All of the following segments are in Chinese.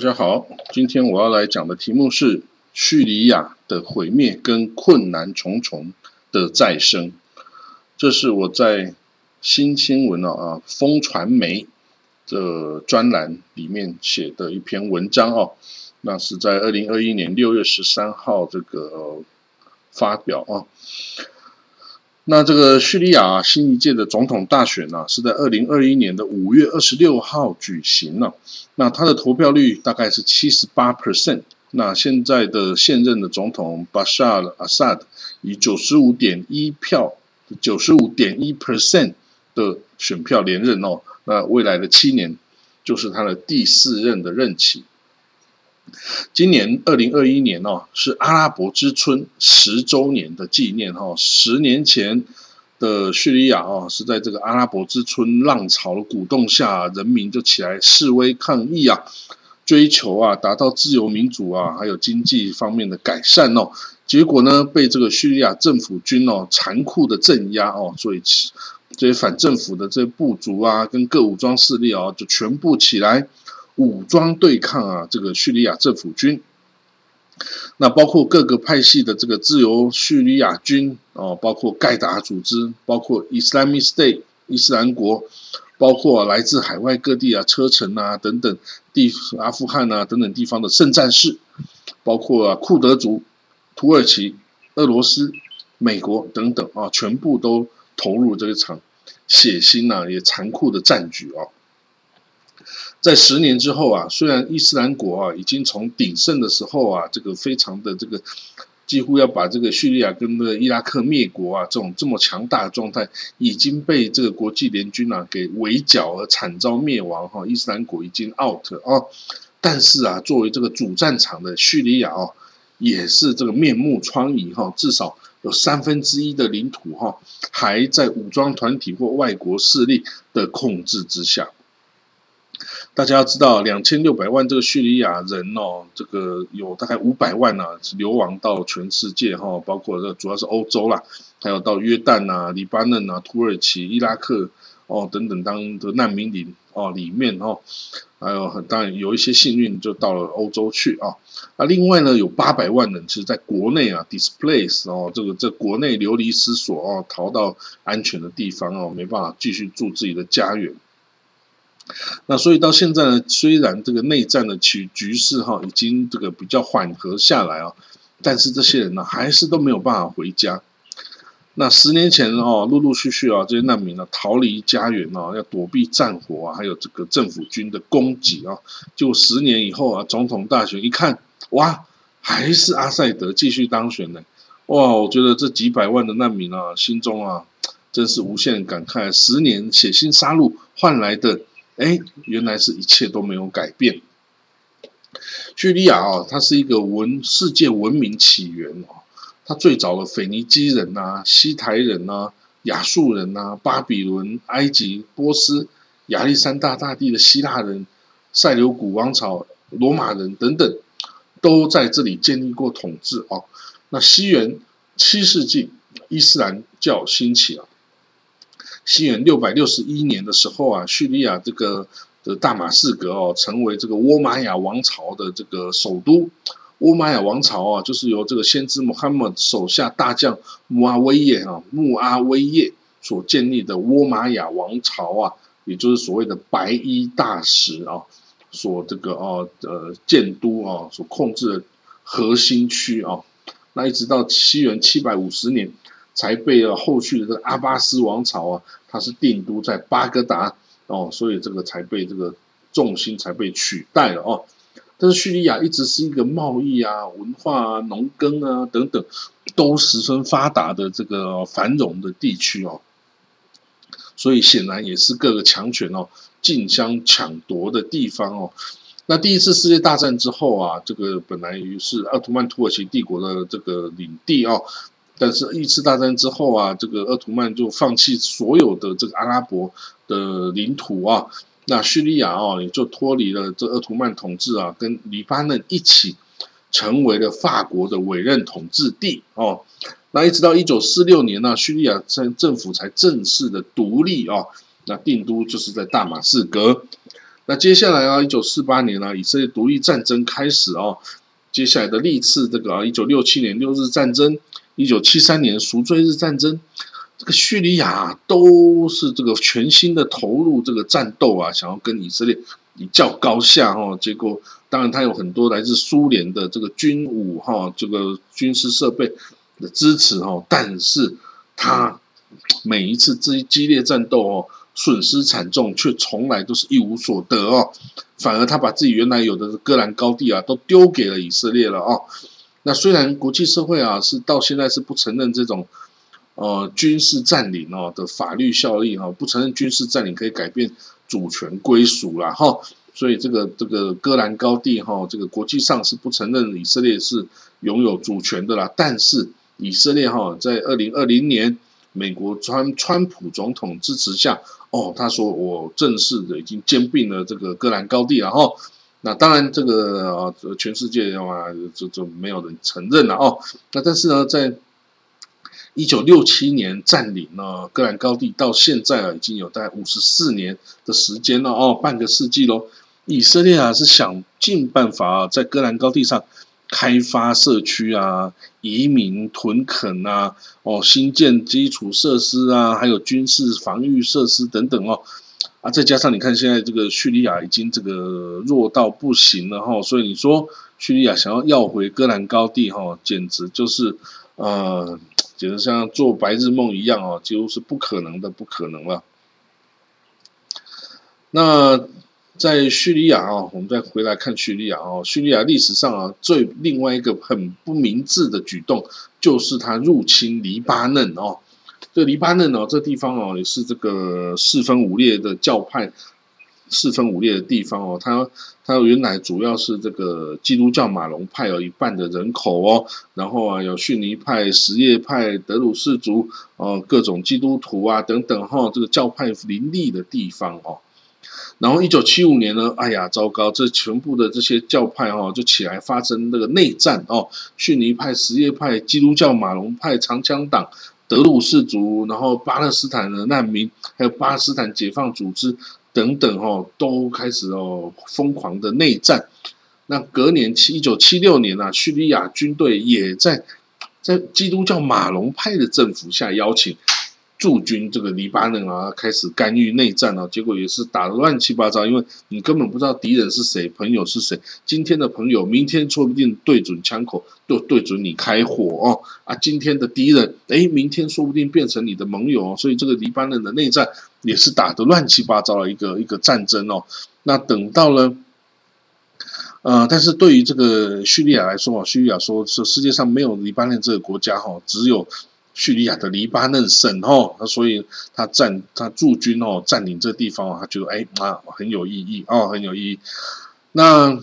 大家好，今天我要来讲的题目是叙利亚的毁灭跟困难重重的再生。这是我在新新闻啊啊风传媒的专栏里面写的一篇文章哦。那是在二零二一年六月十三号这个发表啊。那这个叙利亚新一届的总统大选呢，是在二零二一年的五月二十六号举行了。那他的投票率大概是七十八 percent。那现在的现任的总统巴沙尔·阿萨德以九十五点一票、九十五点一 percent 的选票连任哦。那未来的七年就是他的第四任的任期。今年二零二一年哦，是阿拉伯之春十周年的纪念哈。十年前的叙利亚哦，是在这个阿拉伯之春浪潮的鼓动下，人民就起来示威抗议啊，追求啊达到自由民主啊，还有经济方面的改善哦。结果呢，被这个叙利亚政府军哦残酷的镇压哦，所以这些反政府的这些部族啊，跟各武装势力啊，就全部起来。武装对抗啊，这个叙利亚政府军，那包括各个派系的这个自由叙利亚军哦，包括盖达组织，包括 Islamic State 伊斯兰国，包括来自海外各地啊车臣啊等等地阿富汗啊等等地方的圣战士，包括库德族、土耳其、俄罗斯、美国等等啊，全部都投入这一场血腥呐也残酷的战局啊。在十年之后啊，虽然伊斯兰国啊已经从鼎盛的时候啊，这个非常的这个几乎要把这个叙利亚跟那个伊拉克灭国啊，这种这么强大的状态已经被这个国际联军啊给围剿而惨遭灭亡哈，伊斯兰国已经 out 啊，但是啊，作为这个主战场的叙利亚哦，也是这个面目疮痍哈，至少有三分之一的领土哈还在武装团体或外国势力的控制之下。大家要知道，两千六百万这个叙利亚人哦，这个有大概五百万呢，是流亡到全世界哈，包括这主要是欧洲啦，还有到约旦呐、黎巴嫩呐、土耳其、伊拉克哦等等当的难民里哦里面哦，还有很当然有一些幸运就到了欧洲去啊。那另外呢，有八百万人是在国内啊 displace 哦，这个在国内流离失所哦，逃到安全的地方哦，没办法继续住自己的家园。那所以到现在呢，虽然这个内战的局局势哈已经这个比较缓和下来啊，但是这些人呢还是都没有办法回家。那十年前哦，陆陆续续啊，这些难民呢逃离家园啊，要躲避战火啊，还有这个政府军的攻击啊。就十年以后啊，总统大选一看，哇，还是阿塞德继续当选呢。哇，我觉得这几百万的难民啊，心中啊真是无限感慨，十年血腥杀戮换来的。哎，原来是一切都没有改变。叙利亚啊，它是一个文世界文明起源哦。它最早的腓尼基人呐、西台人呐、亚述人呐、巴比伦、埃及、波斯、亚历山大大帝的希腊人、塞琉古王朝、罗马人等等，都在这里建立过统治哦。那西元七世纪，伊斯兰教兴起了。西元六百六十一年的时候啊，叙利亚这个的大马士革哦，成为这个倭玛雅王朝的这个首都。倭玛雅王朝啊，就是由这个先知穆罕默德手下大将穆阿威耶啊，穆阿威耶所建立的倭玛雅王朝啊，也就是所谓的白衣大使啊，所这个哦呃建都啊，所控制的核心区啊。那一直到西元七百五十年。才被了后续的这个阿巴斯王朝啊，它是定都在巴格达哦，所以这个才被这个重心才被取代了哦。但是叙利亚一直是一个贸易啊、文化啊、农耕啊等等都十分发达的这个繁荣的地区哦，所以显然也是各个强权哦竞相抢夺的地方哦。那第一次世界大战之后啊，这个本来于是奥图曼土耳其帝国的这个领地哦。但是，一次大战之后啊，这个鄂图曼就放弃所有的这个阿拉伯的领土啊，那叙利亚哦，也就脱离了这鄂图曼统治啊，跟黎巴嫩一起成为了法国的委任统治地哦。那一直到一九四六年呢，叙利亚政政府才正式的独立哦。那定都就是在大马士革。那接下来啊，一九四八年呢，以色列独立战争开始哦。接下来的历次这个啊，一九六七年六日战争，一九七三年赎罪日战争，这个叙利亚都是这个全新的投入这个战斗啊，想要跟以色列一较高下哦。结果当然他有很多来自苏联的这个军武哈，这个军事设备的支持哦，但是他每一次这激烈战斗哦。损失惨重，却从来都是一无所得哦。反而他把自己原来有的戈兰高地啊，都丢给了以色列了哦。那虽然国际社会啊是到现在是不承认这种呃军事占领哦的法律效力哈，不承认军事占领可以改变主权归属了哈。所以这个这个戈兰高地哈，这个国际上是不承认以色列是拥有主权的啦。但是以色列哈在二零二零年。美国川川普总统支持下，哦，他说我正式的已经兼并了这个戈兰高地了哈。那当然这个啊，全世界的话就就没有人承认了哦。那但是呢，在一九六七年占领了戈兰高地，到现在啊，已经有大概五十四年的时间了哦，半个世纪喽。以色列啊是想尽办法啊在戈兰高地上。开发社区啊，移民屯垦啊，哦，新建基础设施啊，还有军事防御设施等等哦，啊，再加上你看现在这个叙利亚已经这个弱到不行了哈，所以你说叙利亚想要要回戈兰高地哈，简直就是呃，简直像做白日梦一样哦，几乎是不可能的，不可能了。那。在叙利亚啊，我们再回来看叙利亚啊，叙利亚历史上啊最另外一个很不明智的举动，就是他入侵黎巴嫩哦。这黎巴嫩哦，这地方哦也是这个四分五裂的教派，四分五裂的地方哦。它它原来主要是这个基督教马龙派有一半的人口哦，然后啊有逊尼派、什叶派、德鲁士族哦，各种基督徒啊等等哈，这个教派林立的地方哦。然后一九七五年呢，哎呀，糟糕，这全部的这些教派哈就起来发生那个内战哦，逊尼派、什叶派、基督教马龙派、长枪党、德鲁士族，然后巴勒斯坦的难民，还有巴勒斯坦解放组织等等哦，都开始哦疯狂的内战。那隔年七一九七六年啊，叙利亚军队也在在基督教马龙派的政府下邀请。驻军这个黎巴嫩啊，开始干预内战啊，结果也是打得乱七八糟，因为你根本不知道敌人是谁，朋友是谁。今天的朋友，明天说不定对准枪口，就对准你开火哦。啊，今天的敌人，哎，明天说不定变成你的盟友哦。所以这个黎巴嫩的内战也是打得乱七八糟的一个一个战争哦。那等到了，呃，但是对于这个叙利亚来说啊，叙利亚说是世界上没有黎巴嫩这个国家哈，只有。叙利亚的黎巴嫩省哦，那所以他占他驻军哦，占领这地方，他觉得哎啊很有意义哦，很有意义。那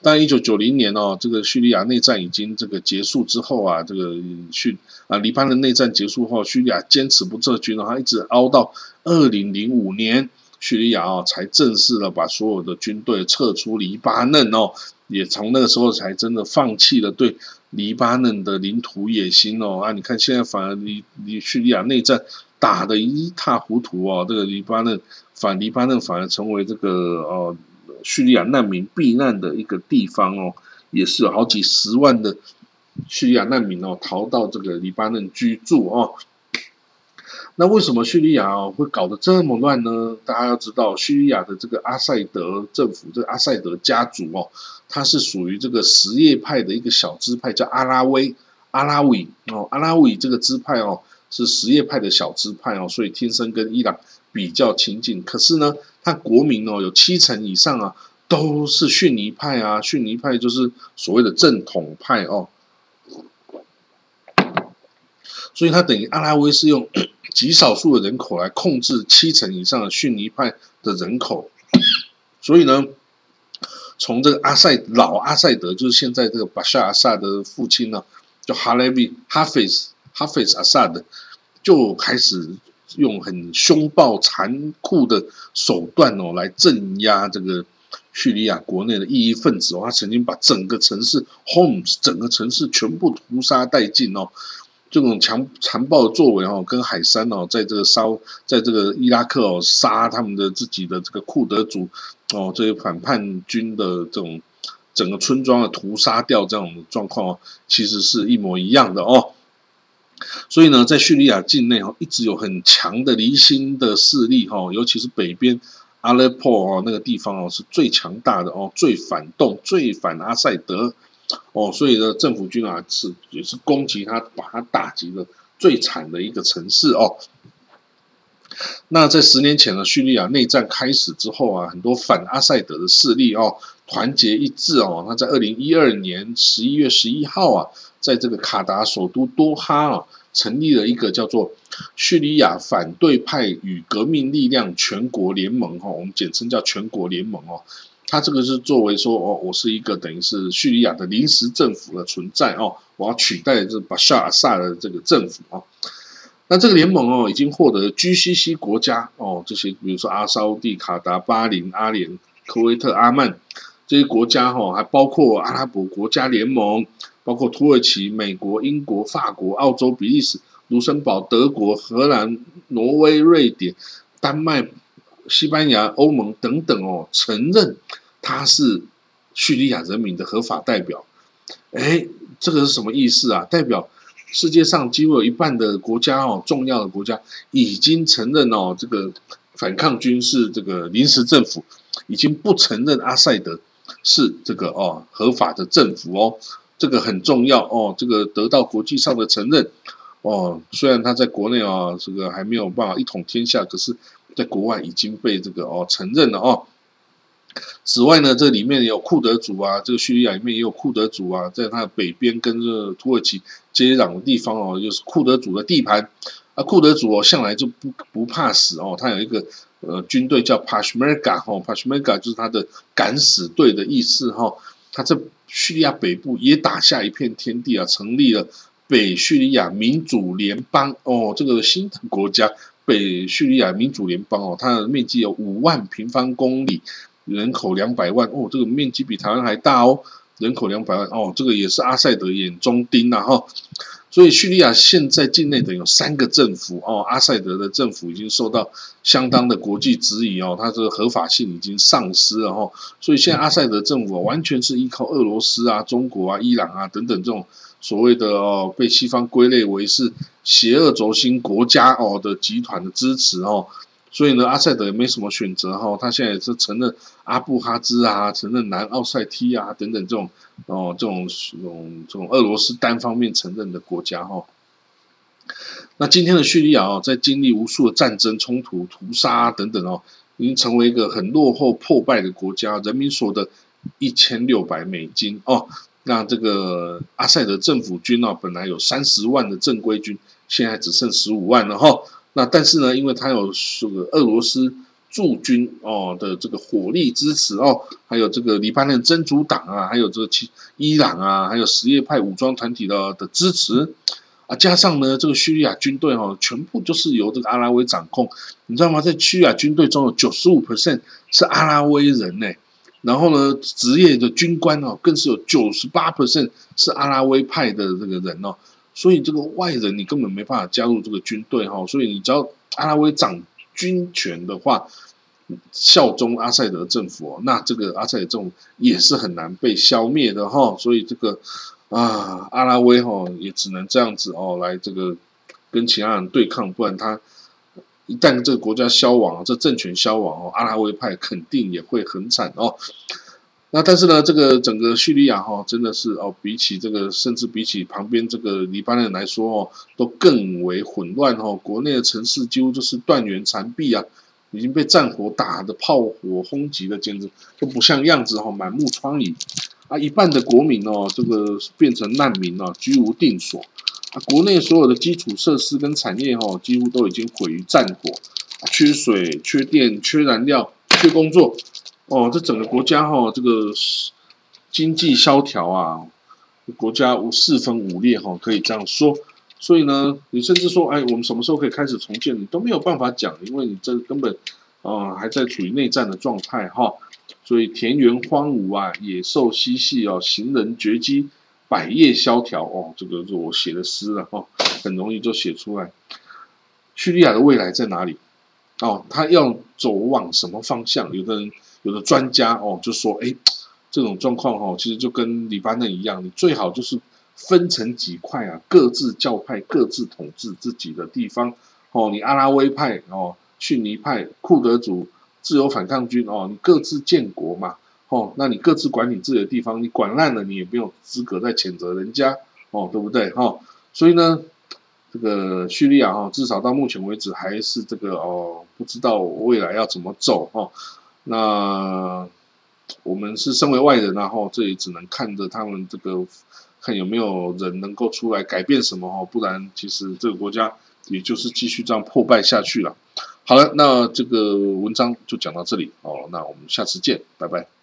但一九九零年哦，这个叙利亚内战已经这个结束之后啊，这个叙啊黎巴嫩内战结束后，叙利亚坚持不撤军，然后一直熬到二零零五年，叙利亚哦才正式的把所有的军队撤出黎巴嫩哦，也从那个时候才真的放弃了对。黎巴嫩的领土野心哦啊，你看现在反而黎黎叙利亚内战打得一塌糊涂哦，这个黎巴嫩反黎巴嫩反而成为这个呃叙利亚难民避难的一个地方哦，也是有好几十万的叙利亚难民哦逃到这个黎巴嫩居住哦。那为什么叙利亚会搞得这么乱呢？大家要知道，叙利亚的这个阿塞德政府，这个阿塞德家族哦，它是属于这个什叶派的一个小支派，叫阿拉维阿拉维哦，阿拉维这个支派哦，是什叶派的小支派哦，所以天生跟伊朗比较亲近。可是呢，它国民哦有七成以上啊都是逊尼派啊，逊尼派就是所谓的正统派哦，所以他等于阿拉维是用。极少数的人口来控制七成以上的逊尼派的人口，所以呢，从这个阿塞老阿塞德，就是现在这个巴沙阿萨的父亲呢，叫哈莱比哈菲斯哈菲斯阿萨德，就开始用很凶暴残酷的手段哦来镇压这个叙利亚国内的异议分子哦，他曾经把整个城市 homes 整个城市全部屠杀殆尽哦。这种强残暴的作为哦，跟海山哦，在这个烧，在这个伊拉克哦，杀他们的自己的这个库德族哦，这些反叛军的这种整个村庄的屠杀掉这种状况哦，其实是一模一样的哦。所以呢，在叙利亚境内哦，一直有很强的离心的势力哈，尤其是北边阿勒颇哦那个地方哦，是最强大的哦，最反动、最反阿塞德。哦，所以呢，政府军啊是也是攻击他，把他打击的最惨的一个城市哦。那在十年前呢，叙利亚内战开始之后啊，很多反阿塞德的势力哦，团结一致哦。那在二零一二年十一月十一号啊，在这个卡达首都多哈啊，成立了一个叫做叙利亚反对派与革命力量全国联盟哈，我们简称叫全国联盟哦。他这个是作为说哦，我是一个等于是叙利亚的临时政府的存在哦，我要取代这巴沙尔萨的这个政府啊。那这个联盟哦，已经获得 GCC 国家哦，这些比如说阿沙地、卡达、巴林、阿联、科威特、阿曼这些国家哈，还包括阿拉伯国家联盟，包括土耳其、美国、英国、法国、澳洲、比利时、卢森堡、德国、荷兰、挪威、瑞典、丹麦。西班牙、欧盟等等哦，承认他是叙利亚人民的合法代表。哎，这个是什么意思啊？代表世界上几乎有一半的国家哦，重要的国家已经承认哦，这个反抗军是这个临时政府，已经不承认阿塞德是这个哦合法的政府哦。这个很重要哦，这个得到国际上的承认哦。虽然他在国内啊，这个还没有办法一统天下，可是。在国外已经被这个哦承认了哦。此外呢，这里面有库德族啊，这个叙利亚里面也有库德族啊，在它的北边跟这土耳其接壤的地方哦，又是库德族的地盘。啊，库德族哦向来就不不怕死哦，他有一个呃军队叫 Peshmerga 哈，Peshmerga 就是他的敢死队的意思哈。他在叙利亚北部也打下一片天地啊，成立了北叙利亚民主联邦哦，这个新的国家。北叙利亚民主联邦哦，它的面积有五万平方公里，人口两百万哦，这个面积比台湾还大哦，人口两百万哦，这个也是阿塞德眼中钉呐哈。所以叙利亚现在境内的有三个政府哦，阿塞德的政府已经受到相当的国际质疑哦，它这个合法性已经丧失了哈。所以现在阿塞德政府完全是依靠俄罗斯啊、中国啊、伊朗啊等等这种。所谓的哦，被西方归类为是邪恶轴心国家哦的集团的支持哦，所以呢，阿塞德也没什么选择哈，他现在也是承认阿布哈兹啊，承认南奥塞梯啊等等这种哦这种这种这种俄罗斯单方面承认的国家哈。那今天的叙利亚哦，在经历无数的战争冲突、屠杀等等哦，已经成为一个很落后破败的国家，人民所得一千六百美金哦。那这个阿塞德政府军呢，本来有三十万的正规军，现在只剩十五万了哈。那但是呢，因为他有这个俄罗斯驻军哦的这个火力支持哦，还有这个黎巴嫩真主党啊，还有这个其伊朗啊，还有什叶派武装团体的的支持啊，加上呢，这个叙利亚军队哈，全部就是由这个阿拉维掌控，你知道吗？在叙利亚军队中有九十五 percent 是阿拉维人呢。然后呢，职业的军官哦，更是有九十八 percent 是阿拉维派的这个人哦，所以这个外人你根本没办法加入这个军队哈，所以你只要阿拉维掌军权的话，效忠阿塞德政府哦，那这个阿塞德政府也是很难被消灭的哈，所以这个啊，阿拉维哈也只能这样子哦，来这个跟其他人对抗，不然他。一旦这个国家消亡，这政权消亡哦，阿拉维派肯定也会很惨哦。那但是呢，这个整个叙利亚哈，真的是哦，比起这个，甚至比起旁边这个黎巴嫩来说哦，都更为混乱哦。国内的城市几乎就是断垣残壁啊，已经被战火打的炮火轰击的，简直都不像样子哈，满目疮痍啊。一半的国民哦，这个变成难民啊，居无定所。啊，国内所有的基础设施跟产业哈，几乎都已经毁于战火，缺水、缺电、缺燃料、缺工作，哦，这整个国家哈，这个经济萧条啊，国家无四分五裂哈，可以这样说。所以呢，你甚至说，哎，我们什么时候可以开始重建，你都没有办法讲，因为你这根本啊还在处于内战的状态哈。所以田园荒芜啊，野兽嬉戏哦，行人绝迹，百业萧条哦，这个是我写的诗了哈，很容易就写出来。叙利亚的未来在哪里？哦，他要走往什么方向？有的人，有的专家哦，就说，哎，这种状况哈，其实就跟黎巴嫩一样，你最好就是分成几块啊，各自教派各自统治自己的地方。哦，你阿拉维派哦，逊尼派，库德族。自由反抗军哦，你各自建国嘛，哦，那你各自管你自己的地方，你管烂了，你也没有资格再谴责人家哦，对不对？哈，所以呢，这个叙利亚哈，至少到目前为止还是这个哦，不知道未来要怎么走哈。那我们是身为外人，然后这里只能看着他们这个，看有没有人能够出来改变什么哦，不然其实这个国家也就是继续这样破败下去了。好了，那这个文章就讲到这里哦，那我们下次见，拜拜。